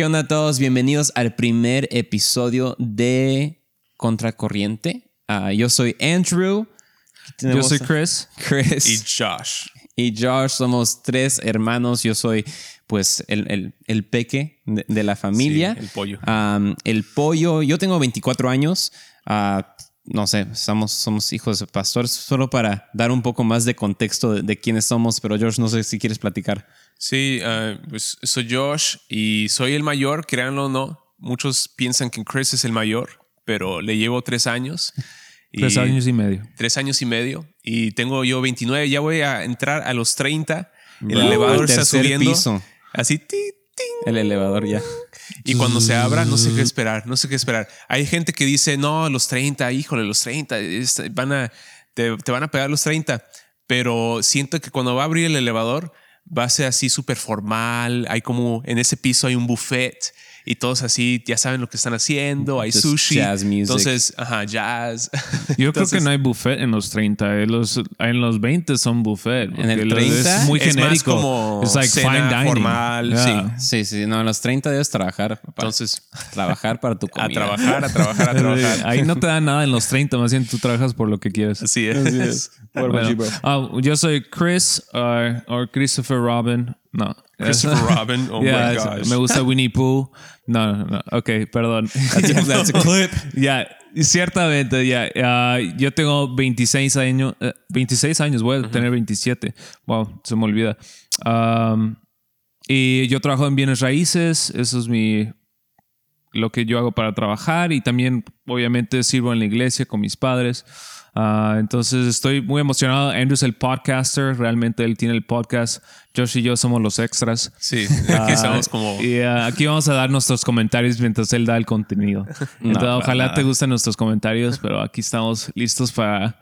¿Qué onda a todos? Bienvenidos al primer episodio de Contracorriente. Ah, yo soy Andrew. Yo soy Chris. Chris y Josh. y Josh. Somos tres hermanos. Yo soy pues el, el- el peque de, de la familia. Sí, el pollo. El pollo. Yo tengo 24 años. Ah, no sé, somos, somos hijos de pastores. Solo para dar un poco más de contexto de, de quiénes somos. Pero Josh, no sé si quieres platicar. Sí, ah, pues soy Josh y soy el mayor, créanlo o no. Muchos piensan que Chris es el mayor, pero le llevo tres años. Y- Tres años y medio. Tres años y medio. Y tengo yo 29, ya voy a entrar a los 30. El Wow. elevador Al está subiendo. piso. Así, ti, ting. El elevador ya. Y cuando se abra, no sé qué esperar, no sé qué esperar. Hay gente que dice, no, los 30, híjole, los 30, es- van a, te, te van a pegar los 30. Pero siento que cuando va a abrir el elevador, va a ser así súper formal. Hay como, en ese piso hay un buffet y todos así, ya saben lo que están haciendo, hay Just sushi. jazz music. Entonces, ajá, jazz. Yo creo Entonces, que no hay buffet en los 30. En los, en los 20 son buffet. En el porque 30 es muy es más genérico. como Es like cena fine formal, Yeah. Sí, sí, no, a los 30 debes trabajar. para- Entonces, trabajar para tu a comida. trabajar, a trabajar, a trabajar. Ahí no te dan nada en los 30, más bien tú trabajas por lo que quieres. Así es. Bueno, ah, yo soy Chris uh, o Christopher Robin. No. Christopher Robin, oh Yeah, my gosh. Me gusta Winnie Pooh. No, no, no. Ok, perdón. That's a clip. Ya, ciertamente, ya. ah, yo tengo 26 años. eh, 26 años, voy a tener 27. Wow, se me olvida. Y yo trabajo en bienes raíces. Eso es mi. Lo que yo hago para trabajar. Y también, obviamente, sirvo en la iglesia con mis padres. Ah, entonces estoy muy emocionado. Andrew es el podcaster. Realmente él tiene el podcast. Josh y yo somos los extras. Sí, aquí estamos como... Y ah, aquí vamos a dar nuestros comentarios mientras él da el contenido. Entonces, para ojalá nada. te gusten nuestros comentarios, pero aquí estamos listos para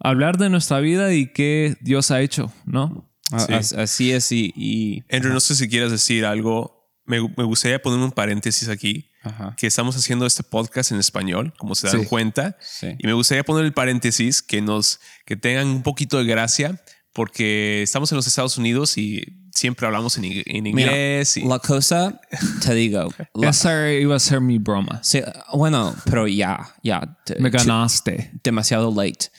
hablar de nuestra vida y qué Dios ha hecho, ¿no? Sí. as- Así es y... y- Andrew, no sé si quieres decir algo. Me, me gustaría poner un paréntesis aquí. Ajá. Que estamos haciendo este podcast en español, como se dan Sí. cuenta. Sí. Y me gustaría poner el paréntesis que nos que tengan un poquito de gracia, porque estamos en los Estados Unidos y siempre hablamos en, ing- en Mira, inglés. y- la cosa, te digo. iba a ser mi broma. sí, bueno, pero ya, ya. te- Me ganaste. demasiado late.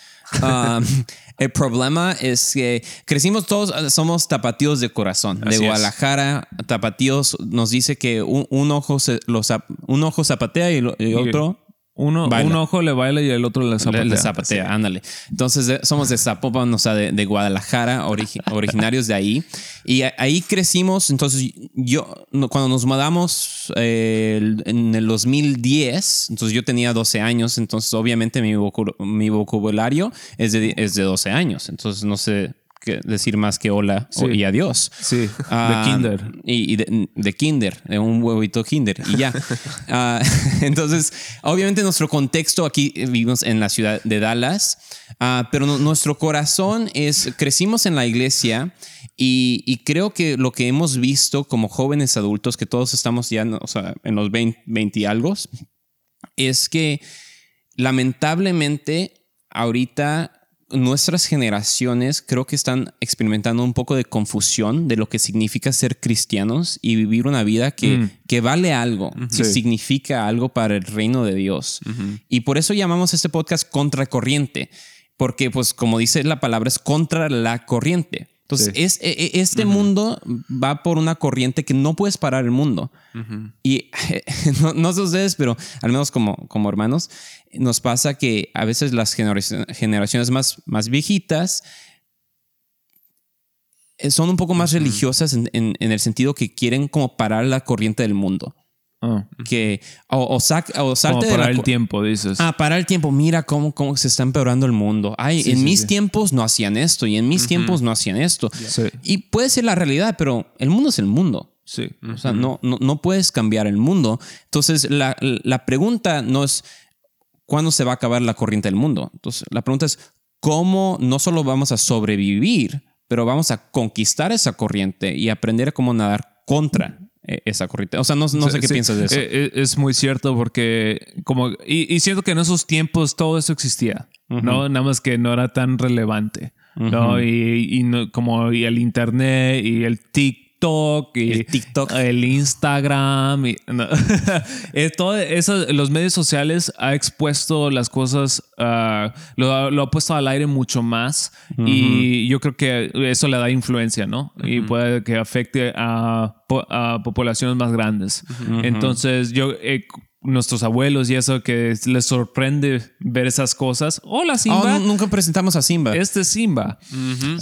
Um, el problema es que crecimos todos, somos tapatíos de corazón. de Así es. Guadalajara, tapatíos nos dice que un, un ojo se, los, un ojo zapatea y, lo- y otro Uno, un ojo le baila y el otro le zapatea. Le, le zapatea, ándale. Entonces de- somos de Zapopan, o sea, de, de Guadalajara, origi- originarios de ahí. Y a- ahí crecimos. Entonces yo, cuando nos mudamos eh, el- en el 2010, entonces yo tenía 12 años, entonces obviamente mi vocabulario es de, es de 12 años. Entonces no sé qué decir más que hola o- y adiós. Sí, Ah, de kinder. Y, y de, de kinder, de un huevito kinder y ya. Ah, entonces, obviamente nuestro contexto aquí eh, vivimos en la ciudad de Dallas, ah, pero no- nuestro corazón es, crecimos en la iglesia y, y creo que lo que hemos visto como jóvenes adultos, que todos estamos ya o sea, en los 20, 20 y algo, es que lamentablemente ahorita nuestras generaciones creo que están experimentando un poco de confusión de lo que significa ser cristianos y vivir una vida que, Mm. que vale algo, que Sí. significa algo para el reino de Dios. Y por eso llamamos este podcast Contracorriente, porque pues como dice la palabra es contra la corriente. Entonces, Sí. es, e- e- este mundo va por una corriente que no puedes parar el mundo. Y no, no sé ustedes, pero al menos como, como hermanos, nos pasa que a veces las generaci- generaciones más, más viejitas eh, son un poco más religiosas en, en- en el sentido que quieren como parar la corriente del mundo. Ah, Que o, o, sac- o como salte de para la el tiempo, dices. Ah, parar el tiempo. Mira cómo, cómo se está empeorando el mundo. Ay, Sí, en sí, mis sí. tiempos no hacían esto y en mis tiempos no hacían esto. Sí. Y puede ser la realidad, pero el mundo es el mundo. Sí. O sea, no, no, no puedes cambiar el mundo. Entonces, la, la pregunta no es cuándo se va a acabar la corriente del mundo. Entonces, la pregunta es cómo no solo vamos a sobrevivir, pero vamos a conquistar esa corriente y aprender a cómo nadar contra esa corriente. O sea, no, no sé qué Sí, piensas de eso. eh, eh, Es muy cierto porque como y, y siento que en esos tiempos todo eso existía, ¿no? Nada más que no era tan relevante, ¿no? Y, y no- como y el internet y el tic TikTok y El TikTok. el Instagram y no. Todo eso, los medios sociales ha expuesto las cosas, ah, lo, ha- lo ha puesto al aire mucho más y yo creo que eso le da influencia, ¿no? Y puede que afecte a, a poblaciones más grandes. Entonces, yo, eh, nuestros abuelos y eso que les sorprende ver esas cosas. Hola, Oh, Simba. nu- nunca presentamos a Simba. Este es Simba. Ah,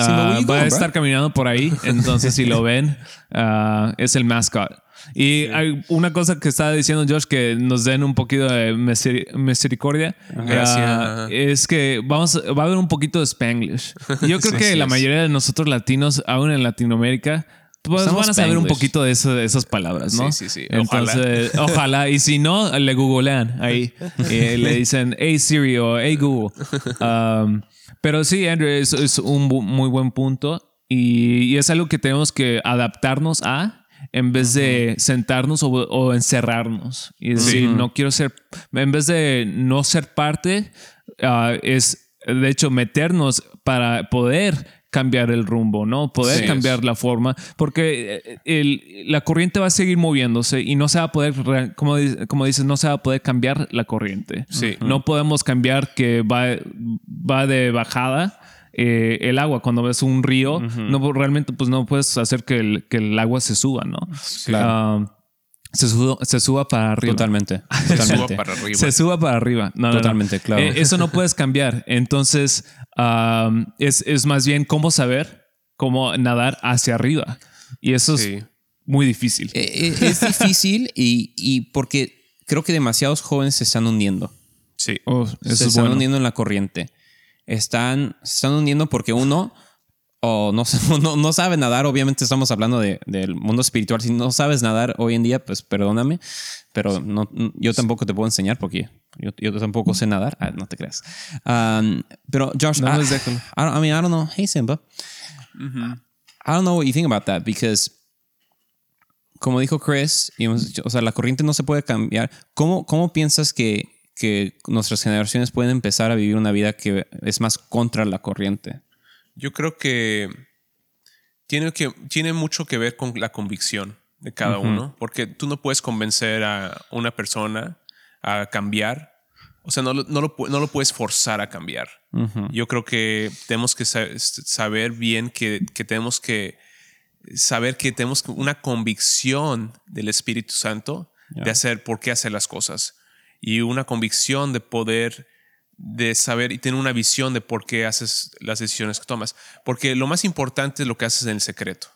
Simba, you va a estar bro? caminando por ahí. Entonces, si lo ven, ah, es el mascot. Y hay una cosa que estaba diciendo Josh que nos den un poquito de miseri- misericordia. Gracias. ah, es que vamos, va a haber un poquito de Spanglish. Yo creo Sí, que sí la es. mayoría de nosotros latinos, aún en Latinoamérica, pues van a saber un poquito de, eso- de esas palabras, ¿no? Sí, sí, sí. Ojalá. Entonces, ojalá. Y si no, le googlean ahí. Y le dicen, hey Siri o hey Google. Um, pero sí, Andrew, es, es un bu- muy buen punto. Y, y es algo que tenemos que adaptarnos a en vez de sentarnos o, o encerrarnos. Y decir, no quiero ser, en vez de no ser parte, ah, es de hecho meternos para poder cambiar el rumbo, ¿no? Poder Sí. cambiar la forma, porque eh, el- la corriente va a seguir moviéndose y no se va a poder, como, como dices, no se va a poder cambiar la corriente. Sí. No podemos cambiar que va, va de bajada eh, el agua. Cuando ves un río, no realmente pues no puedes hacer que el, que el agua se suba, ¿no? Claro. Ah, se, suba, se suba para arriba. Totalmente. Suba Totalmente. para arriba. Se suba para arriba. No, no, no. Totalmente, claro. Eh, eso no puedes cambiar. Entonces, um, es, es más bien cómo saber cómo nadar hacia arriba. Y eso Sí. es muy difícil. Eh, eh, es difícil y, y porque creo que demasiados jóvenes se están hundiendo. Sí. Oh, se es están bueno. hundiendo en la corriente. Están, se están hundiendo porque uno o no, no, no sabe nadar. Obviamente estamos hablando de- del mundo espiritual. Si no sabes nadar hoy en día, pues perdóname, pero no, yo tampoco te puedo enseñar porque yo, yo tampoco sé nadar. Ah, no te creas. Um, pero Josh, No, I, déjalo. I, don't- I mean, I don't know. Hey, Simba. I don't know what you think about that because como dijo Chris, y hemos dicho, o sea, la corriente no se puede cambiar. ¿Cómo, cómo piensas que, que nuestras generaciones pueden empezar a vivir una vida que es más contra la corriente? Yo creo que tiene, que tiene mucho que ver con la convicción de cada uno, porque tú no puedes convencer a una persona a cambiar. O sea, no, lo- no, lo, no lo puedes forzar a cambiar. Yo creo que tenemos que sa- saber bien que, que tenemos que saber que tenemos una convicción del Espíritu Santo de hacer por qué hacer las cosas y una convicción de poder de saber y tener una visión de por qué haces las decisiones que tomas. Porque lo más importante es lo que haces en el secreto.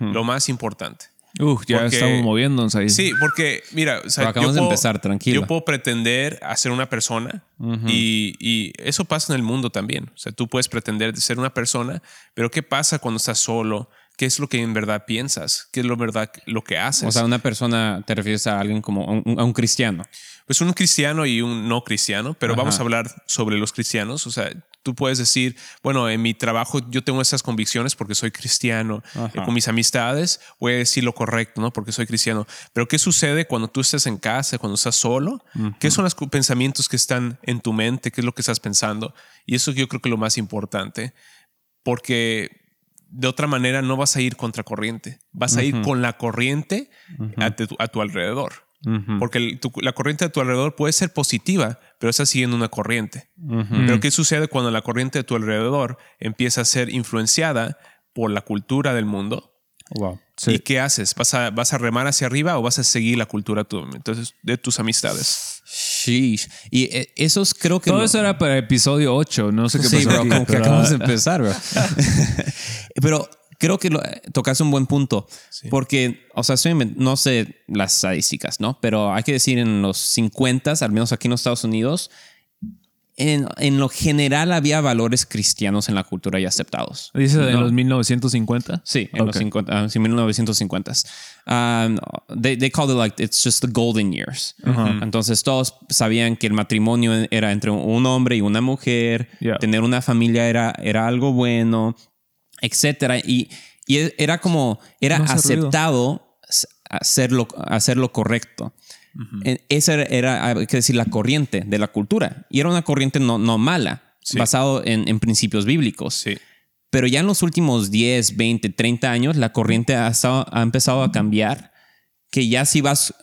Lo más importante. Uf, ya Porque- estamos moviéndonos ahí. Sí, porque mira, o sea, acabamos yo de empezar, tranquilo. Yo puedo pretender a ser una persona y, y eso pasa en el mundo también. O sea, tú puedes pretender ser una persona, pero ¿qué pasa cuando estás solo? ¿Qué es lo que en verdad piensas? ¿Qué es lo verdad lo que haces? O sea, una persona, te refieres a alguien como a un, a un cristiano. pues un cristiano y un no cristiano, pero Ajá. vamos a hablar sobre los cristianos. O sea, tú puedes decir, bueno, en mi trabajo yo tengo esas convicciones porque soy cristiano. Eh, con mis amistades voy a decir lo correcto, ¿no? Porque soy cristiano. Pero ¿qué sucede cuando tú estás en casa, cuando estás solo? ¿Qué son los pensamientos que están en tu mente? ¿Qué es lo que estás pensando? Y eso yo creo que es lo más importante, porque de otra manera no vas a ir contra corriente, vas a ir con la corriente a, tu, a tu alrededor. Porque el- tu- la corriente a tu alrededor puede ser positiva, pero estás siguiendo una corriente. Pero ¿qué sucede cuando la corriente de tu alrededor empieza a ser influenciada por la cultura del mundo? Wow. ¿Y qué haces? ¿Vas a, ¿Vas a remar hacia arriba o vas a seguir la cultura tu- entonces, de tus amistades? Sheesh. Y eh, esos creo que... Todo lo- eso era para episodio 8. No sé qué Sí, pasó. bro, aquí, como que acabamos de empezar, bro. Pero creo que lo, tocaste un buen punto. Porque, o sea, no sé las estadísticas, ¿no? Pero hay que decir, en los 50, al menos aquí en los Estados Unidos, en, en lo general había valores cristianos en la cultura ya aceptados. Dice en ¿no? los 1950. Sí, en los Ok. 50, ah, sí, 1950s. Um, they, they called it like it's just the golden years. Entonces todos sabían que el matrimonio era entre un hombre y una mujer, Yeah. tener una familia era, era algo bueno, etcétera. Y, y era como, era No aceptado hacer lo, hacer lo correcto. Eh, Esa era, era, hay que decir, la corriente de la cultura. Y era una corriente no, no mala, Sí. basado en, en principios bíblicos. Sí. Pero ya en los últimos 10, 20, 30 años, la corriente ha, estado- ha empezado a cambiar. Que ya si vas,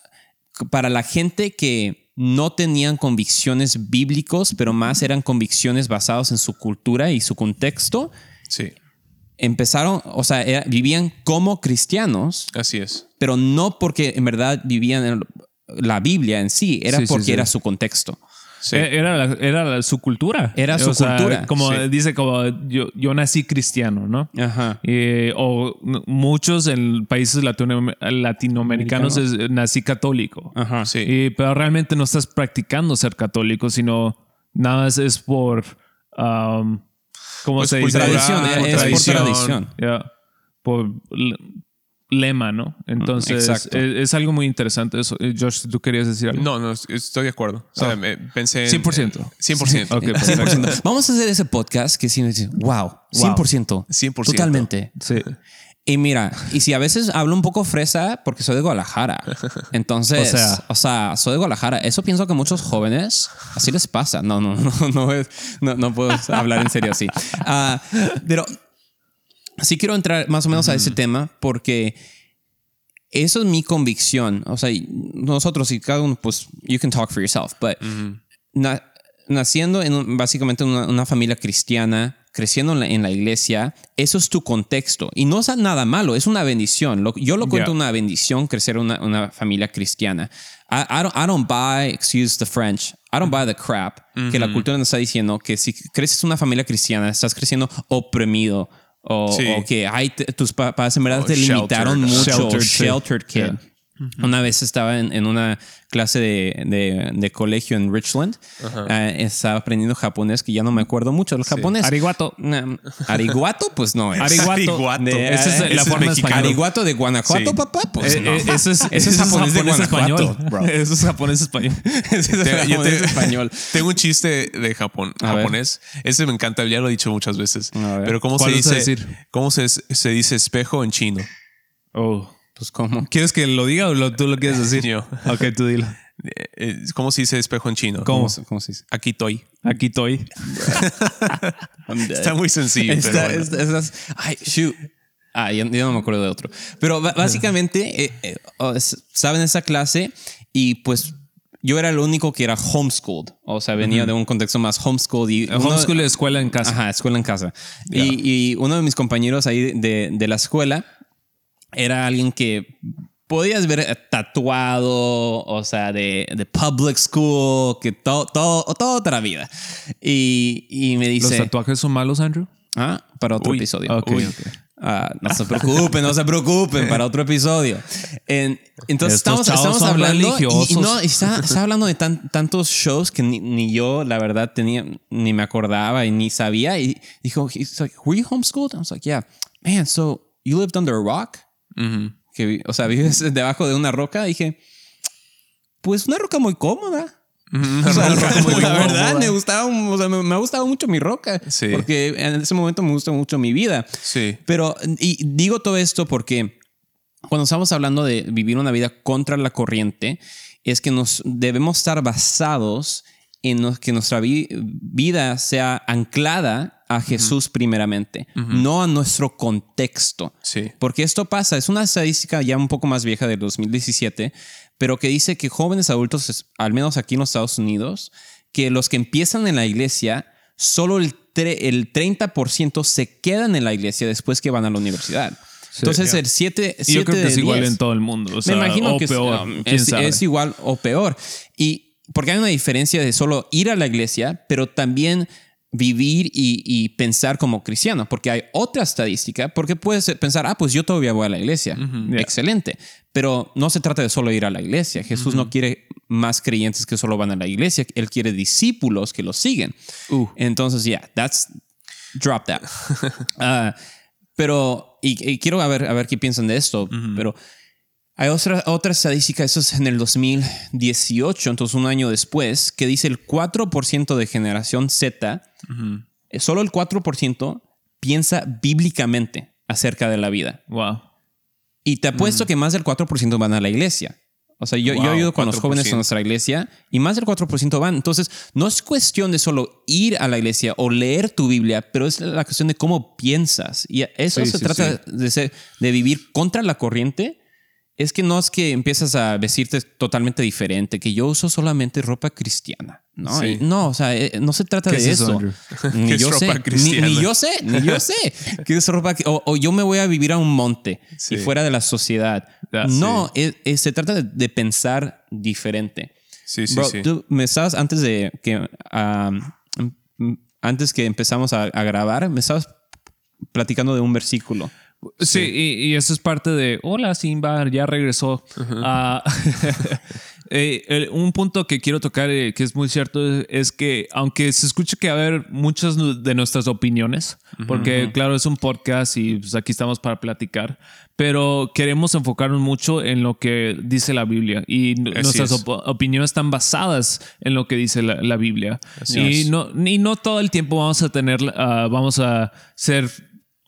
para la gente que no tenían convicciones bíblicos, pero más eran convicciones basadas en su cultura y su contexto, Sí, empezaron, o sea, era- vivían como cristianos, así es. pero no porque en verdad vivían en la Biblia en sí, era Sí, porque sí. era su contexto. Sí. Eh, Era, la- era la- su cultura. Era su O sea, cultura, Como sí. dice, como yo, yo nací cristiano, ¿no? Ajá. Eh, o muchos en países latino- latinoamericanos es, nací católico. Ajá. Sí. Pero realmente no estás practicando ser católico, sino nada más es por. um, ¿Cómo Pues se por dice? Tradición, Por es por tradición. tradición. Ya, por le- lema, ¿no? Entonces, es, es algo muy interesante eso. Eh, Josh, ¿tú querías decir algo? No, no, estoy de acuerdo. O sea, me- pensé en... 100%. 100%. Ok, perfecto. 100%. Vamos a hacer ese podcast que sí, dice, wow, 100%. 100%. Totalmente. Sí. Y mira, y si a veces hablo un poco fresa porque soy de Guadalajara. Entonces, O sea. o sea, soy de Guadalajara. Eso pienso que muchos jóvenes así les pasa. No, no, no, no, es- no, no puedo hablar en serio así. Ah, pero sí quiero entrar más o menos a ese tema porque eso es mi convicción. O sea, nosotros y cada uno, pues, you can talk for yourself, but na- naciendo en un- básicamente en una, una familia cristiana, creciendo en la, en la iglesia, eso es tu contexto. Y no es nada malo, es una bendición. Lo- yo lo cuento Yeah. una bendición crecer en una, una familia cristiana. I, I don't, I don't buy, excuse the French, I don't buy the crap que la cultura nos está diciendo que si creces en una familia cristiana, estás creciendo oprimido. O, Sí. o que ay, tus papás en verdad O te limitaron sheltered. mucho. Sheltered, Sheltered, sí. Una vez estaba en, en una clase de, de- de colegio en Richland. Eh, estaba aprendiendo japonés, que ya no me acuerdo mucho del japonés. Arigato. Nah, Ariguato, pues no es. Arigato. De- Esa es Ese la es forma mexicano. española. Ariguato de Guanajuato, Sí. papá. Pues Eh, no. eh, Eso es, Ese es japonés de Guanajuato, español. bro. Eso es japonés español. Ese es japonés español. Tengo un chiste de Japón, A ver. japonés. Ese me encanta, ya lo he dicho muchas veces. Pero ¿cómo se ¿Cuál vas a dice? ¿Cómo se, se dice espejo en chino? Oh. Pues cómo. ¿Quieres que lo diga o lo- tú lo quieres decir? Yo. Ok, tú dilo. Eh, eh, ¿Cómo se dice espejo en chino? ¿Cómo? se- ¿Cómo se dice? Aquí estoy. Aquí estoy. Está muy sencillo. Está- pero bueno. está- ay, shoot. Ah, ya, ya no me acuerdo de otro. Pero básicamente, eh, eh, oh, es- estaba en esa clase y pues yo era el único que era homeschooled. O sea, venía de un contexto más homeschooled. Y uno- Homeschool es escuela en casa. Ajá, escuela en casa. Y, y uno de mis compañeros ahí de, de la escuela era alguien que podías ver tatuado, o sea, de, de public school, que todo, todo, toda otra vida. Y, y me ¿Los dice... tatuajes son malos, Andrew? Ah, para otro Uy, episodio. ok, Uy. ok. Ah, no se preocupen, no se preocupen, para otro episodio. En- entonces Estos estamos, estamos hablando y, y no, está, está hablando de tan- tantos shows que ni, ni yo, la verdad, tenía, ni me acordaba y ni sabía. Y dijo, he's like, were you homeschooled? I was like, yeah. Man, so you lived under a rock? Que, o sea, vives debajo de una roca. dije, pues una roca muy cómoda. O sea, la, muy la verdad, me gustaba, o sea, me, me ha gustado mucho mi roca. Sí. Porque en ese momento me gusta mucho mi vida. Sí. Pero, y digo todo esto porque cuando estamos hablando de vivir una vida contra la corriente, es que nos debemos estar basados en nos- que nuestra vi- vida sea anclada a Jesús primeramente, no a nuestro contexto. Sí. Porque esto pasa, es una estadística ya un poco más vieja del 2017, pero que dice que jóvenes adultos, al menos aquí en los Estados Unidos, que los que empiezan en la iglesia, solo el, el 30% se quedan en la iglesia después que van a la universidad. Entonces el 7 Y yo creo que es igual en todo el mundo. O sea, me imagino o que es- peor. quién es, es igual o peor. Y porque hay una diferencia de solo ir a la iglesia, pero también vivir y, y pensar como cristiano, porque hay otra estadística, porque puedes pensar, ah, pues yo todavía voy a la iglesia, excelente, pero no se trata de solo ir a la iglesia, Jesús no quiere más creyentes que solo van a la iglesia, Él quiere discípulos que lo siguen. Uh. Entonces, yeah, that's, drop that. Ah, pero, y, y quiero a ver, a ver qué piensan de esto, pero hay otra, otra estadística, eso es en el 2018, entonces un año después, que dice el 4% de generación Z, solo el 4% piensa bíblicamente acerca de la vida. Wow. Y te apuesto que más del 4% van a la iglesia. O sea, yo, yo Wow, he ido con los 4%. jóvenes en nuestra iglesia y más del 4% van. Entonces, no es cuestión de solo ir a la iglesia o leer tu Biblia, pero es la cuestión de cómo piensas. Y eso Sí, se sí, trata De, ser, de vivir contra la corriente. Es que no es que empiezas a vestirte totalmente diferente, que yo uso solamente ropa cristiana. No, Sí. No o sea, eh, no se trata ¿Qué de es eso? Ni ¿Qué es yo sé, ni, yo sé, ni yo sé. ¿Qué es ropa? que- O, o yo me voy a vivir a un monte Sí. y fuera de la sociedad. Ya, no, es- es- se trata de, de pensar diferente. Sí, sí, Bro, sí. tú me estabas antes de que um, antes que empezamos a, a grabar, me estabas platicando de un versículo. Sí, y, y eso es parte de, hola Simba, ya regresó. Eh, el- un punto que quiero tocar, eh, que es muy cierto, es que aunque se escuche que haber muchas de nuestras opiniones, porque claro, es un podcast y pues, aquí estamos para platicar, pero queremos enfocarnos mucho en lo que dice la Biblia y Así nuestras es. op- opiniones están basadas en lo que dice la, la Biblia. Así y es. no, y no todo el tiempo vamos a tener, ah, vamos a ser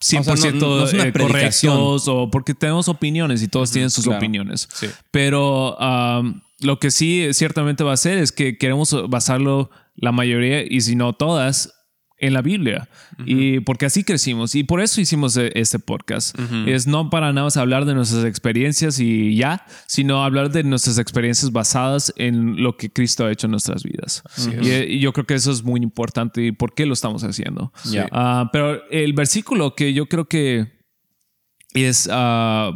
100% no- no es una eh, correctos o porque tenemos opiniones y todos tienen sus claro. opiniones. Sí. Pero um, lo que sí ciertamente va a ser es que queremos basarlo la mayoría y si no todas en la Biblia. Y porque así crecimos y por eso hicimos e- este podcast. Es no para nada más hablar de nuestras experiencias y ya, sino hablar de nuestras experiencias basadas en lo que Cristo ha hecho en nuestras vidas. Y, y yo creo que eso es muy importante y por qué lo estamos haciendo. Ah, pero el versículo que yo creo que es ah,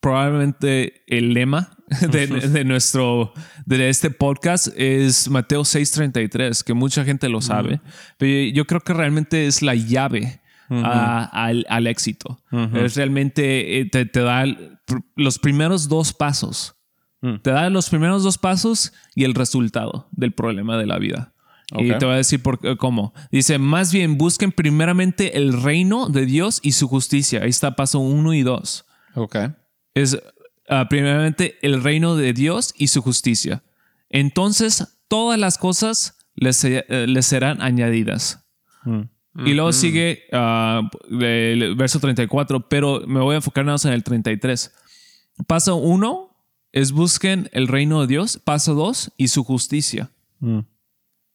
probablemente el lema de, de nuestro de este podcast es Mateo 6:33 que mucha gente lo sabe pero yo creo que realmente es la llave a- al, al éxito es realmente eh, te, te da los primeros dos pasos te da los primeros dos pasos y el resultado del problema de la vida y Ok. te voy a decir por, qué- cómo. Dice, más bien busquen primeramente el reino de Dios y su justicia. Ahí está paso uno y dos. Ok. Es ah, primeramente el reino de Dios y su justicia. Entonces todas las cosas les, eh, les serán añadidas. Y luego sigue ah, el verso 34, pero me voy a enfocar nada más en el 33. Paso uno es busquen el reino de Dios. Paso dos y su justicia.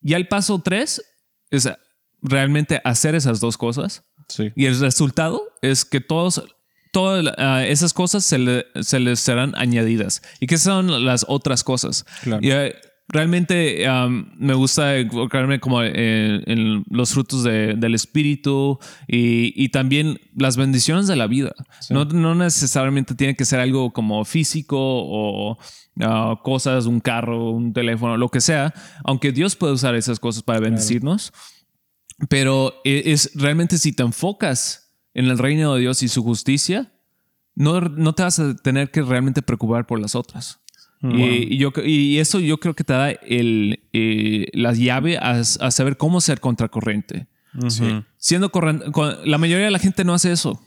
Y el paso tres es realmente hacer esas dos cosas. Sí. Y el resultado es que todos, todas ah, esas cosas se, le- se les serán añadidas. ¿Y qué son las otras cosas? Claro. Y, eh, realmente me gusta enfocarme como en, en los frutos de- del espíritu y, y también las bendiciones de la vida. No, no necesariamente tiene que ser algo como físico o ah, cosas, un carro, un teléfono, lo que sea, aunque Dios puede usar esas cosas para bendecirnos. Pero e- es realmente si te enfocas en el reino de Dios y su justicia, no, no te vas a tener que realmente preocupar por las otras. Y, y yo, y eso yo creo que te da el, eh, la llave a, a saber cómo ser contracorriente. Siendo corren- la mayoría de la gente no hace eso.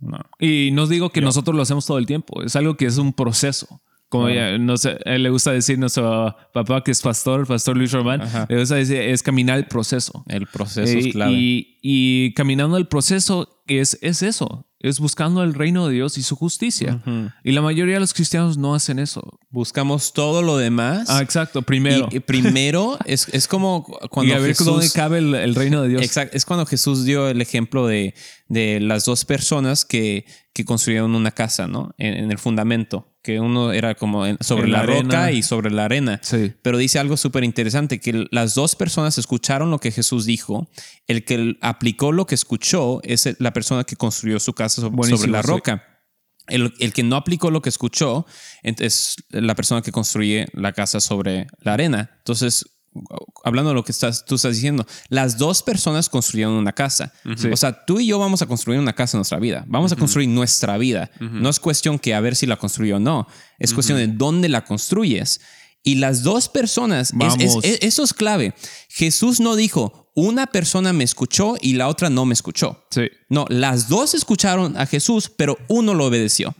No. Y no digo que nosotros lo hacemos todo el tiempo, es algo que es un proceso. Como ya, no sé, a él le gusta decir nuestro papá que es pastor, pastor Luis Román, Ajá. le gusta decir es caminar el proceso. El proceso Eh, es clave. Y, y caminando el proceso es, es eso, es buscando el reino de Dios y su justicia. Y la mayoría de los cristianos no hacen eso. Buscamos todo lo demás. Ah, exacto, primero. Y, y primero es, es como cuando Y a ver Jesús- dónde cabe el, el reino de Dios. Exacto. Es cuando Jesús dio el ejemplo de, de las dos personas que, que construyeron una casa, ¿no? En, en el fundamento. Que uno era como en- sobre En la, roca y sobre la arena. Sí. Pero dice algo súper interesante, que las dos personas escucharon lo que Jesús dijo. El que aplicó lo que escuchó es la persona que construyó su casa sobre la sí. El, el que no aplicó lo que escuchó es la persona que construye la casa sobre la arena. Entonces, hablando de lo que estás, tú estás diciendo, las dos personas construyeron una casa. O sea, tú y yo vamos a construir una casa en nuestra vida. Vamos a construir nuestra vida. No es cuestión que a ver si la construyó o no. Es cuestión de dónde la construyes. Y las dos personas, es- es- Vamos. es- eso es clave. Jesús no dijo, una persona me escuchó y la otra no me escuchó. Sí. No, las dos escucharon a Jesús, pero uno lo obedeció.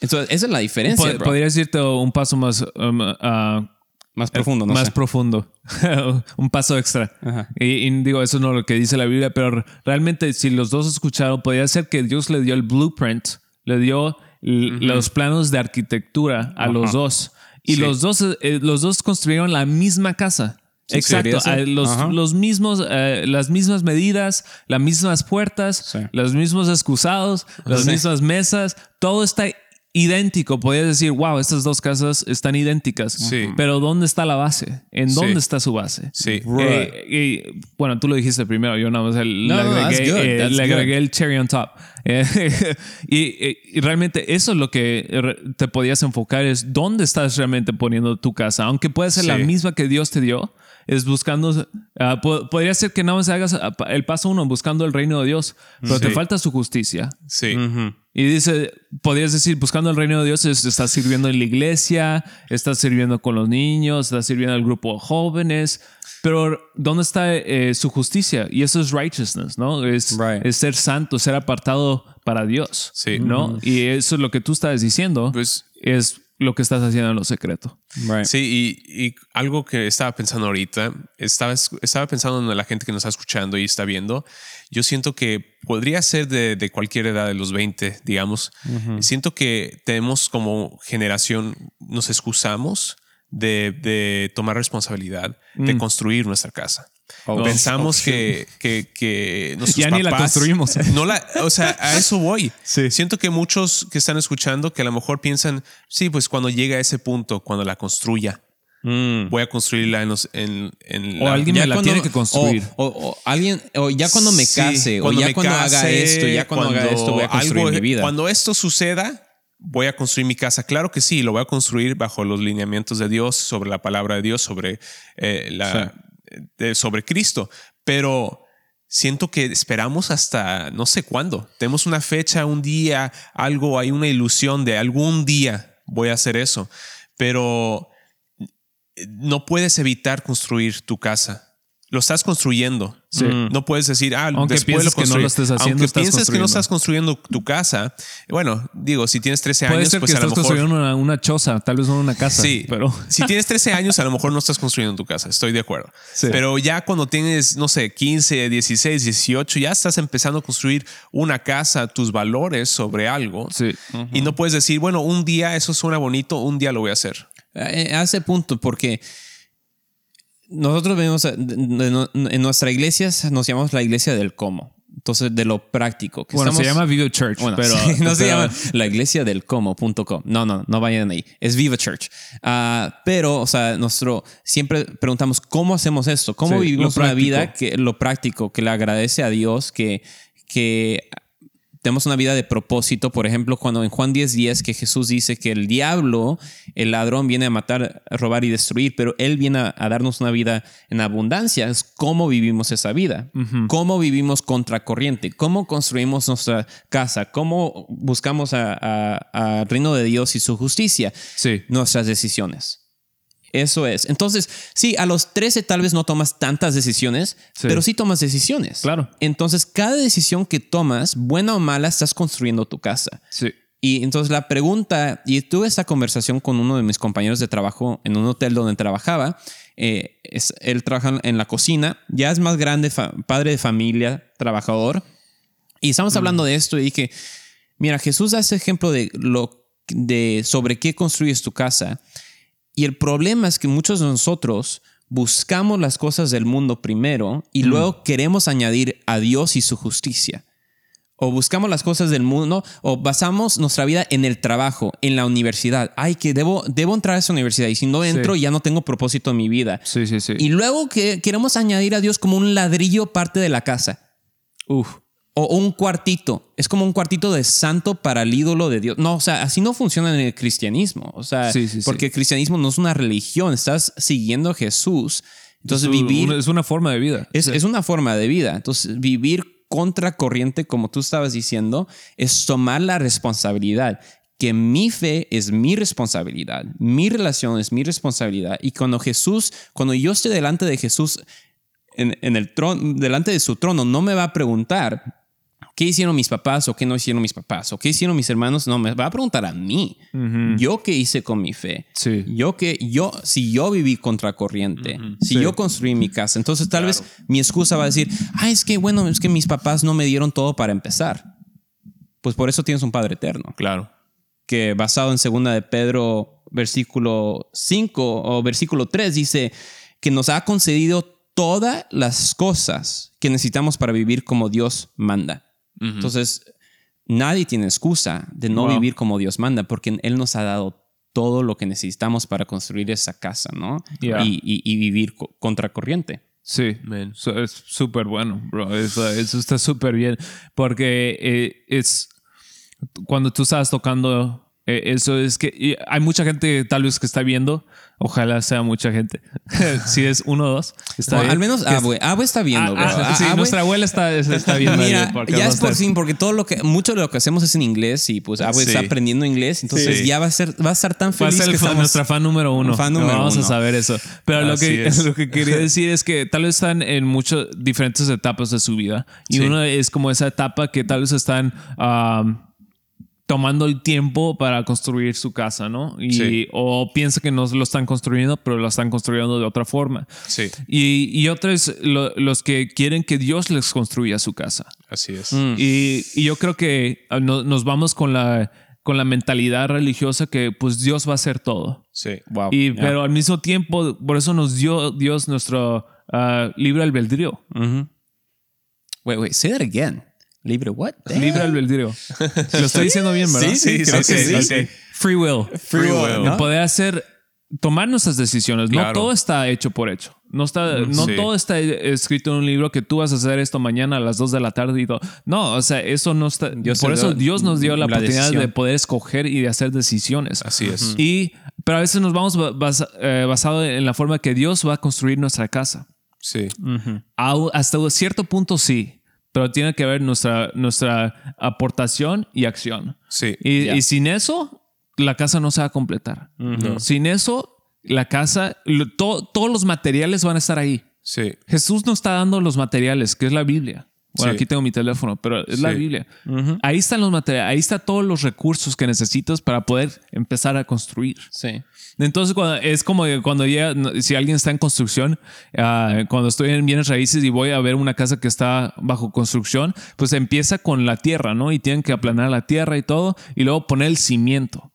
Entonces, esa es la diferencia. Pod- bro. Podría decirte un paso más, um, ah, Más profundo, no más sé. profundo, un paso extra. Y, y digo, eso no es lo que dice la Biblia, pero realmente si los dos escucharon, podría ser que Dios le dio el blueprint, le dio los planos de arquitectura a los dos. Y Sí. los dos, eh, los dos construyeron la misma casa. Exacto, los, los mismos, eh, las mismas medidas, las mismas puertas, Sí. los mismos excusados, las Sí. mismas mesas, todo está idéntico. Podrías decir, wow, estas dos casas están idénticas. Sí. Pero ¿dónde está la base? ¿En Sí. dónde está su base? Sí. Eh, bueno, tú lo dijiste primero, yo nada más el- No, le, agregué, eh, le agregué el cherry on top. Y, y- y realmente eso es lo que te podías enfocar, es dónde estás realmente poniendo tu casa. Aunque puede ser la misma que Dios te dio, es buscando, po- podría ser que nada más hagas ah, el paso uno buscando el reino de Dios, pero te falta su justicia. Sí. Y dice, podrías decir, buscando el reino de Dios, es- estás sirviendo en la iglesia, estás sirviendo con los niños, estás sirviendo al grupo de jóvenes, pero ¿dónde está eh, su justicia? Y eso es righteousness, ¿no? Es, Right. es ser santo, ser apartado para Dios, Sí. ¿no? Y eso es lo que tú estás diciendo, Pues es lo que estás haciendo en lo secreto. Right. Sí, y, y algo que estaba pensando ahorita, estaba, estaba pensando en la gente que nos está escuchando y está viendo. Yo siento que podría ser de, de cualquier edad de los 20, digamos. Siento que tenemos como generación, nos excusamos de, de tomar responsabilidad, de construir nuestra casa. Oh, Pensamos oh, que, que, que nuestros Ya ni la construimos. No la, o sea, a eso voy. Sí. Siento que muchos que están escuchando que a lo mejor piensan, sí, pues cuando llegue a ese punto, cuando la construya, Mm. voy a construirla en los, en, en O la- alguien me la tiene que construir. O, o- o alguien, o ya cuando me Sí, case, o cuando ya cuando haga esto, ya cuando, haga cuando esto, voy a construir algo- mi vida. Cuando esto suceda, voy a construir mi casa. Claro que sí, lo voy a construir bajo los lineamientos de Dios, sobre la palabra de Dios, sobre, eh, la, sobre Cristo. Pero siento que esperamos hasta no sé cuándo. Tenemos una fecha, un día, algo, hay una ilusión de algún día voy a hacer eso. Pero no puedes evitar construir tu casa. Lo estás construyendo. Sí. No puedes decir, ah, Aunque después pienses que no lo estés haciendo, Aunque estás pienses que no construyendo. estás construyendo tu casa, bueno, digo, si tienes 13 Puede años, ser pues que a lo estás mejor. construyendo una, una choza, tal vez no una casa, Sí, pero... si tienes 13 años, a lo mejor no estás construyendo tu casa, estoy de acuerdo. Sí. Pero ya cuando tienes, no sé, 15, 16, 18, ya estás empezando a construir una casa, tus valores sobre algo. Sí. Y no puedes decir, bueno, un día eso suena bonito, un día lo voy a hacer. Eh, a ese punto, porque nosotros venimos a- en nuestra iglesia nos llamamos la iglesia del cómo. Entonces, de lo práctico. que Bueno, se llama Vivo Church, Bueno, pero... sí, no se llama la iglesia del cómo.com. No, no, no vayan ahí. Es Viva Church. Ah, pero, o sea, nuestro, siempre preguntamos cómo hacemos esto, cómo Sí, vivimos una vida que lo práctico, que le agradece a Dios, que, que tenemos una vida de propósito. Por ejemplo, cuando en Juan 10:10 10, que Jesús dice que el diablo, el ladrón, viene a matar, a robar y destruir, pero él viene a, a darnos una vida en abundancia. Es cómo vivimos esa vida, cómo vivimos contracorriente, cómo construimos nuestra casa, cómo buscamos al reino de Dios y su justicia. Sí. Nuestras decisiones. Eso es. Entonces, sí, a los 13 tal vez no tomas tantas decisiones, Sí. pero sí tomas decisiones. Claro. Entonces, cada decisión que tomas, buena o mala, estás construyendo tu casa. Sí. Y entonces la pregunta, y tuve esta conversación con uno de mis compañeros de trabajo en un hotel donde trabajaba, eh, es- él trabaja en la cocina, ya es más grande, padre de familia, trabajador, y estamos hablando de esto y dije, mira, Jesús da ese ejemplo de, lo, de sobre qué construyes tu casa, y el problema es que muchos de nosotros buscamos las cosas del mundo primero y luego queremos añadir a Dios y su justicia o buscamos las cosas del mundo o basamos nuestra vida en el trabajo, en la universidad. Ay, que debo, debo entrar a esa universidad y si no entro ya no tengo propósito en mi vida. Sí, sí, sí. Y luego que queremos añadir a Dios como un ladrillo parte de la casa. Uf. O un cuartito. Es como un cuartito de santo para el ídolo de Dios. No, o sea, así no funciona en el cristianismo. O sea, Sí, sí, sí. porque el cristianismo no es una religión. Estás siguiendo a Jesús. Entonces, es, vivir una- es una forma de vida. es, es una forma de vida. Entonces, vivir contracorriente, como tú estabas diciendo, es tomar la responsabilidad. Que mi fe es mi responsabilidad, mi relación es mi responsabilidad. Y cuando Jesús, cuando yo esté delante de Jesús en, en el trono, delante de su trono, no me va a preguntar qué hicieron mis papás o qué no hicieron mis papás o qué hicieron mis hermanos. No, me va a preguntar a mí. Yo qué hice con mi fe. Sí. Yo que yo, si yo viví contracorriente, si Sí. yo construí mi casa, entonces tal vez mi excusa va a decir, ah, es que bueno, es que mis papás no me dieron todo para empezar. Pues por eso tienes un Padre eterno. Claro. que basado en segunda de Pedro, versículo 5 o versículo 3, dice que nos ha concedido todas las cosas que necesitamos para vivir como Dios manda. Entonces, nadie tiene excusa de no Wow. vivir como Dios manda, porque Él nos ha dado todo lo que necesitamos para construir esa casa, ¿no? Yeah. Y, y- y vivir co- contracorriente. Sí, Man. So, es súper bueno, bro. Eso, eso está súper bien. Porque eh, es cuando tú estabas tocando eh, eso, es que hay mucha gente tal vez que está viendo. Ojalá sea mucha gente. si es uno o dos, está bien. al menos Abue. Abue está viendo, bro. Ah, ah, sí, Abue- nuestra abuela está, está viendo. Mira, ya es por fin, porque todo lo que, mucho de lo que hacemos es en inglés y pues Abue Sí. está aprendiendo inglés, entonces Sí. ya va a ser, va a estar tan Va a feliz ser que fan- nuestra fan número uno. Fan No, número vamos uno. a saber eso. Pero lo que, es. lo que quería decir es que tal vez están en muchas diferentes etapas de su vida. Y uno es como esa etapa que tal vez están um, tomando el tiempo para construir su casa, ¿no? Y, Sí. O piensa que no lo están construyendo, pero lo están construyendo de otra forma. Sí, Y, y otros, lo- los que quieren que Dios les construya su casa. así es. Mm. Y, y yo creo que ah, no- nos vamos con la, con la mentalidad religiosa que pues Dios va a hacer todo. Sí. Wow. Y, Yeah. Pero al mismo tiempo, por eso nos dio Dios nuestro ah, libre albedrío. Wait, wait, say that again. Libre what? Libre albedrío. Lo estoy diciendo bien, ¿verdad? Sí, sí, Creo sí, que sí. Free will. Free will, ¿no? poder hacer, tomar nuestras decisiones. No todo está hecho por hecho. No, está, no Sí. todo está escrito en un libro que tú vas a hacer esto mañana a las 2 de la tarde y todo. No, o sea, eso no está. Dios por eso dio Dios nos dio la, la oportunidad decisión. de poder escoger y de hacer decisiones. Así es. Y, pero a veces nos vamos basa- eh, basado en la forma que Dios va a construir nuestra casa. Sí. Au- Hasta un cierto punto sí, pero tiene que ver nuestra, nuestra aportación y acción. Sí. Y, sin eso, la casa no se va a completar. Sin eso, la casa, lo- to- todos los materiales van a estar ahí. Sí. Jesús nos está dando los materiales, que es la Biblia. Bueno, Sí. aquí tengo mi teléfono, pero es la. Biblia. Ahí están los materiales, ahí están todos los recursos que necesitas para poder empezar a construir. Sí. Entonces, cuando, es como que cuando llega, si alguien está en construcción, ah, cuando estoy en bienes raíces y voy a ver una casa que está bajo construcción, pues empieza con la tierra, ¿no? Y tienen que aplanar la tierra y todo, y luego poner el cimiento.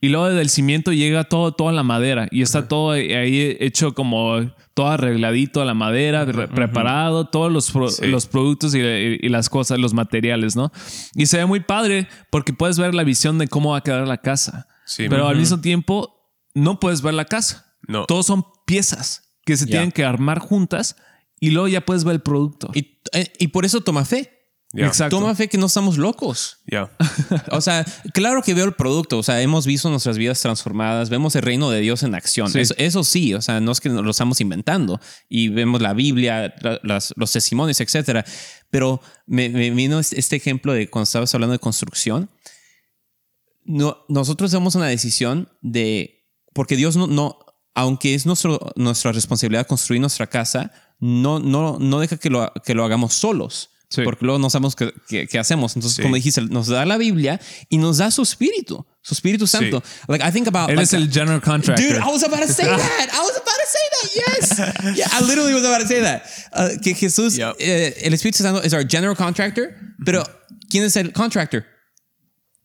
Y luego del cimiento llega todo, toda la madera y está todo ahí hecho como todo arregladito, la madera, re- preparado, todos los, pro- Sí. los productos y, y las cosas, los materiales, ¿no? Y se ve muy padre porque puedes ver la visión de cómo va a quedar la casa. Sí. Pero al mismo tiempo no puedes ver la casa. No. Todos son piezas que se tienen que armar juntas y luego ya puedes ver el producto. Y, eh, y por eso toma fe. Exacto. Toma fe que no estamos locos. Ya. O sea, claro que veo el producto, o sea, hemos visto nuestras vidas transformadas, vemos el reino de Dios en acción. Sí. Eso, eso sí, o sea, no es que lo estamos inventando y vemos la Biblia, la- las- los testimonios, etcétera. Pero me, me vino este este ejemplo de cuando estabas hablando de construcción. No, nosotros damos una decisión de, porque Dios no, no aunque es nuestro, nuestra responsabilidad construir nuestra casa, no, no, no deja que lo, que lo hagamos solos. Sí. Porque luego no sabemos qué, qué- qué hacemos. Entonces, Sí. como dijiste, nos da la Biblia y nos da su espíritu, su Espíritu Santo. Like, I think about. Él like, es el general contractor. Dude, I was about to say that. I was about to say that. Yes. Yeah, I literally was about to say that. Uh, que Jesús, Yep. eh, el Espíritu Santo es our general contractor, pero ¿quién es el contractor?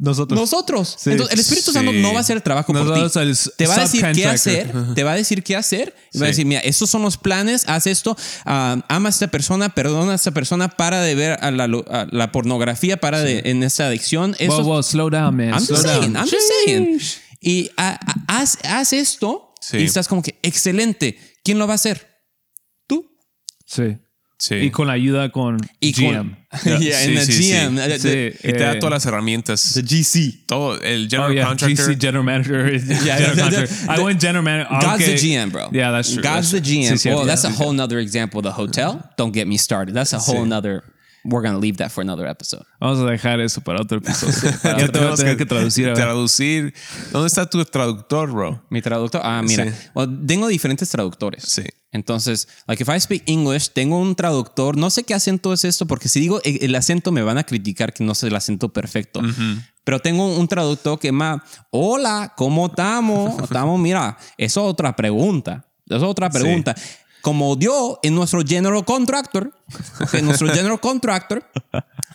Nosotros. Nosotros. Sí. Entonces, el Espíritu Santo Sí. no va a hacer el trabajo por ti. el Te va a decir qué hacer, te va a decir qué hacer, y va a Sí. decir, mira, estos son los planes, haz esto, ah, ama a esta persona, perdona a esta persona, para de ver a la, a la pornografía, para de en esta adicción. Eso, Wow, wow, slow down, man. I'm slow just saying, down. I'm just saying. Y haz, haz esto Sí. y estás como que, excelente. ¿Quién lo va a hacer? Tú. Sí. Sí. Y con la ayuda con Y con- GM. Yeah, Sí, in the sí, sí. GM. Sí, y te da eh, todas las herramientas. GC. Todo. El Oh, general yeah, contractor. GC General Manager. Yeah, general the- contractor. the- I went General Manager. God's okay. the GM, bro. Yeah, that's true. God's that's the. GM. Cierto. oh, that's a whole nother example. The hotel. Don't get me started. That's a whole Sí. nother. We're gonna leave that for another episode. Vamos a dejar eso para otro episodio. ya te voy a Tenemos tener que traducir. Traducir. ¿Dónde está tu traductor, bro? Mi traductor. Ah, mira. Sí. Well, tengo diferentes traductores. Sí. Entonces, like if I speak English, tengo un traductor. No sé qué acento es esto, porque si digo el el acento me van a criticar que no sé el acento perfecto. Pero tengo un traductor que más, hola, ¿cómo estamos? Estamos, mira, eso es otra pregunta. Eso es otra pregunta. Como Dios es nuestro general contractor, ok, nuestro general contractor,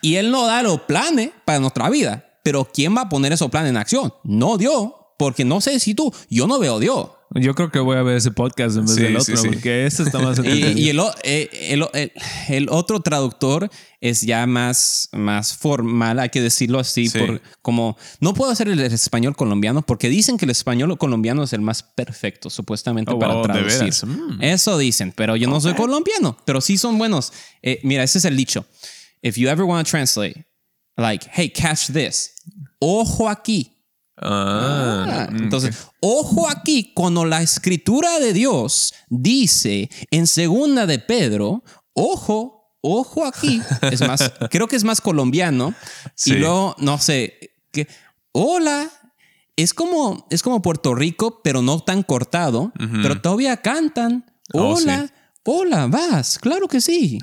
y él nos da los planes para nuestra vida. pero ¿quién va a poner ese plan en acción? No Dios, porque no sé si tú, yo no veo Dios. Yo creo que voy a ver ese podcast en vez Sí, del otro, sí. porque este está más Y, y el, o- eh, el- el- el otro traductor es ya más, más formal, hay que decirlo así, Sí. por, como no puedo hacer el español colombiano porque dicen que el español colombiano es el más perfecto, supuestamente, Oh, para wow, ¿de traducir. Mm. Eso dicen, pero yo no soy colombiano, pero sí son buenos. Eh, mira, ese es el dicho. If you ever want to translate, like, hey, catch this. Ojo aquí. Ah, Ah, entonces, ojo aquí, cuando la escritura de Dios dice en segunda de Pedro, ojo, ojo aquí, es más, creo que es más colombiano. Sí. Y luego, no sé, que, hola, es como, es como Puerto Rico, pero no tan cortado, pero todavía cantan, Oh, hola. Hola, vas, claro que sí.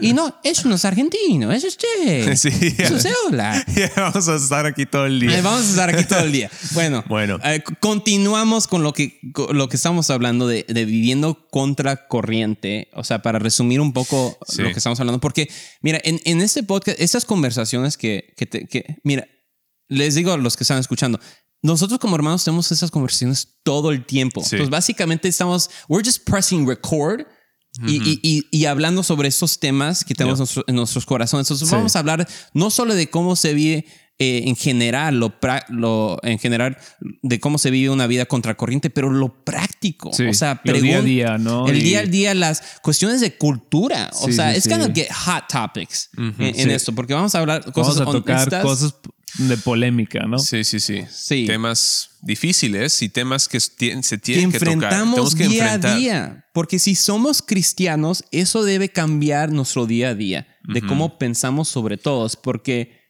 Y no, eso no es argentino, eso es che. Sí. Eso es hola. vamos a estar aquí todo el día. Vamos a estar aquí todo el día. Bueno, Bueno. eh, continuamos con lo que, con lo que estamos hablando de, de viviendo contra corriente. O sea, para resumir un poco Sí. lo que estamos hablando. Porque, mira, en, en este podcast, estas conversaciones que, que, te- que- mira, les digo a los que están escuchando, nosotros como hermanos tenemos esas conversaciones todo el tiempo. Sí. Entonces, básicamente estamos, we're just pressing record. Y, y- y- y hablando sobre estos temas que tenemos Yeah. nuestro- en nuestros corazones. Entonces, Sí. vamos a hablar no solo de cómo se vive eh, en general, lo, lo en general de cómo se vive una vida contracorriente, pero lo práctico. Sí, o sea, lo día a día, ¿no? El día al día, las cuestiones de cultura. o sea, es sí. gonna get hot topics en, esto, porque vamos a hablar cosas Vamos a tocar honestas. cosas de polémica, ¿no? Sí, sí, sí, Sí. Temas difíciles y temas que se que tienen que, tocar. enfrentamos Tenemos que día enfrentar. a día. Porque si somos cristianos, eso debe cambiar nuestro día a día, de cómo pensamos sobre todos. Porque,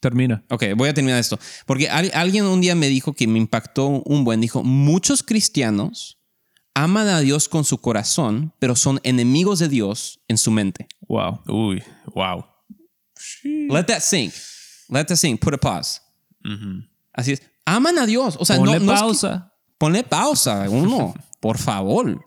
Termina. ok, voy a terminar esto. Porque al- alguien un día me dijo que me impactó un buen, dijo, muchos cristianos aman a Dios con su corazón, pero son enemigos de Dios en su mente. Wow. Uy, wow. Let that sink. Let that sink. Put a pause. Así es. Aman a Dios. O sea, Ponle no, no es que- pausa. Ponle pausa, uno, por favor.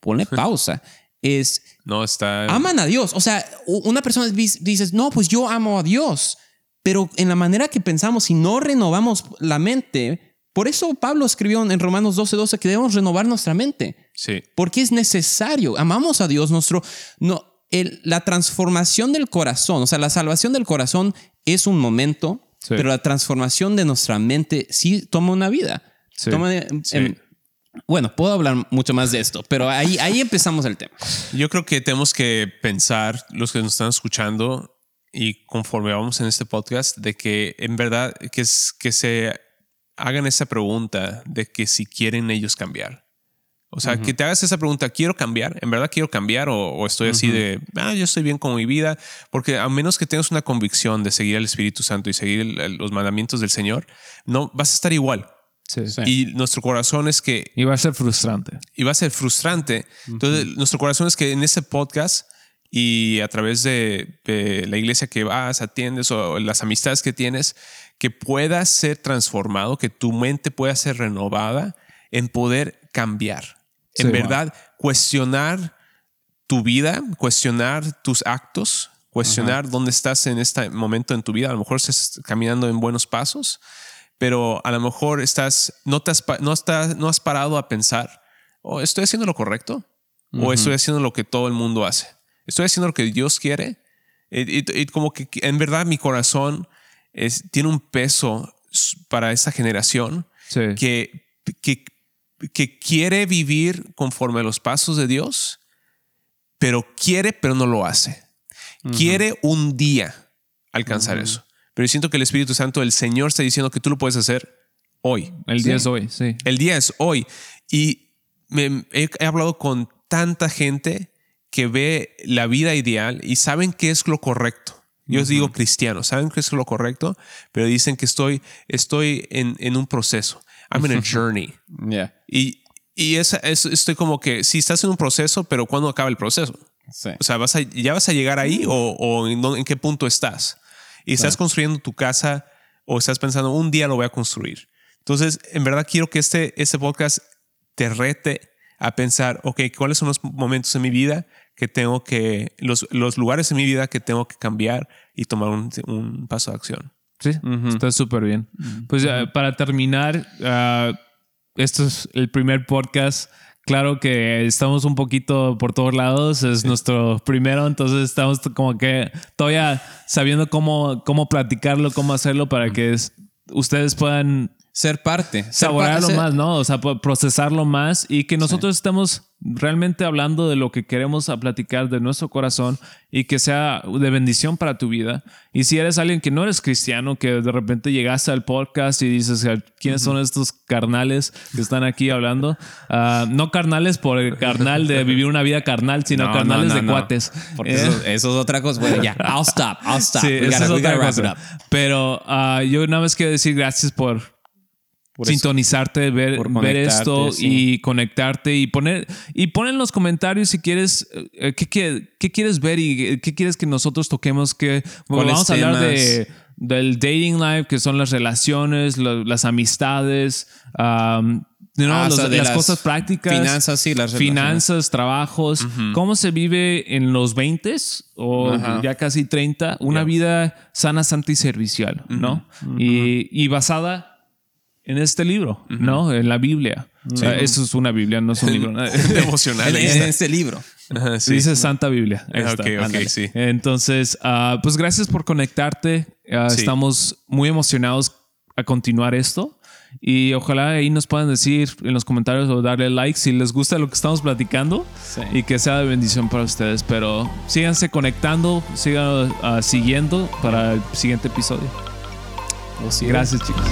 Ponle pausa. Es, No está. aman a Dios. O sea, una persona dice, dices, no, pues yo amo a Dios. Pero en la manera que pensamos, si no renovamos la mente, por eso Pablo escribió en Romanos 12, 12 que debemos renovar nuestra mente. Sí. Porque es necesario. Amamos a Dios. Nuestro, no, el- la transformación del corazón, o sea, la salvación del corazón es un momento, Sí. pero la transformación de nuestra mente sí toma una vida. Sí. Toma, em, em, bueno, puedo hablar mucho más de esto, pero ahí, ahí empezamos el tema. Yo creo que tenemos que pensar, los que nos están escuchando, y conforme vamos en este podcast, de que en verdad que, es, que se hagan esa pregunta de que si quieren ellos cambiar. O sea, que te hagas esa pregunta, ¿quiero cambiar? ¿En verdad quiero cambiar? ¿O, o estoy así de, ah, yo estoy bien con mi vida? Porque a menos que tengas una convicción de seguir al Espíritu Santo y seguir el- los mandamientos del Señor, no vas a estar igual. Sí. Sí. Y nuestro corazón es que Y va a ser frustrante. y va a ser frustrante. Entonces, nuestro corazón es que en este podcast y a través de, de la iglesia que vas, atiendes o las amistades que tienes, que puedas ser transformado, que tu mente pueda ser renovada en poder cambiar. En Sí. verdad, cuestionar tu vida, cuestionar tus actos, cuestionar dónde estás en este momento en tu vida. A lo mejor estás caminando en buenos pasos, pero a lo mejor estás, no, te has, no, estás, no has parado a pensar, oh, ¿estoy haciendo lo correcto? ¿O estoy haciendo lo que todo el mundo hace? ¿Estoy haciendo lo que Dios quiere? Y, y- y como que en verdad mi corazón es, tiene un peso para esta generación Sí. que, que, que quiere vivir conforme a los pasos de Dios, pero quiere, pero no lo hace. Quiere un día alcanzar eso. Pero yo siento que el Espíritu Santo, el Señor está diciendo que tú lo puedes hacer hoy. El día es hoy, sí. El día es hoy. Y me- he, he hablado con tanta gente que ve la vida ideal y saben qué es lo correcto. Yo os digo cristianos, saben qué es lo correcto, pero dicen que estoy, estoy en, en un proceso. I'm in a journey. Yeah. Y, y esa, es, estoy como que si estás en un proceso, pero ¿cuándo acaba el proceso? Sí. O sea, ¿vas a- ¿ya vas a llegar ahí o, o en, en qué punto estás? Y estás construyendo tu casa o estás pensando, un día lo voy a construir. Entonces, en verdad quiero que este, este podcast te rete a pensar, ok, ¿cuáles son los momentos en mi vida que tengo que, los, los lugares en mi vida que tengo que cambiar y tomar un, un paso de acción? Sí, está súper bien. Pues eh, para terminar, ah, esto es el primer podcast. Claro que estamos un poquito por todos lados, es nuestro primero, entonces estamos como que todavía sabiendo cómo, cómo platicarlo, cómo hacerlo para que es- ustedes puedan Ser parte. ser saborearlo más, ¿no? O sea, procesarlo más y que nosotros estemos realmente hablando de lo que queremos a platicar de nuestro corazón y que sea de bendición para tu vida. Y si eres alguien que no eres cristiano, que de repente llegaste al podcast y dices, ¿quiénes son estos carnales que están aquí hablando? Ah, no carnales por el carnal de vivir una vida carnal, sino No, carnales no, no, de cuates. Porque Eh, eso, eso es otra cosa. Bueno, ya, I'll stop, I'll stop. Sí, gotta- es otra cosa. Pero ah, yo nada más quiero decir gracias por, Por eso. sintonizarte, ver, ver esto sí. y conectarte y poner y pon en los comentarios si quieres eh, qué, qué- qué quieres ver y eh, qué quieres que nosotros toquemos que bueno, ¿Cuáles vamos a hablar de del dating life que son las relaciones lo- las amistades um, you know, Ah, o los- sea, de las, las cosas prácticas finanzas, sí, las finanzas trabajos. Cómo se vive en los 20 o ya casi 30 una vida sana santa y servicial no y, y basada en este libro, ¿no? En la Biblia. Ah, eso es una Biblia, no es un libro. Devocional. En, este libro. Ajá, sí. Dice Santa Biblia. Ahí Ah, está. ok, ok, Ándale. sí. Entonces, ah, pues gracias por conectarte. Ah, Sí. Estamos muy emocionados a continuar esto. Y ojalá ahí nos puedan decir en los comentarios o darle like si les gusta lo que estamos platicando Sí. y que sea de bendición para ustedes. Pero síganse conectando, sigan ah, siguiendo para el siguiente episodio. Gracias, chicos.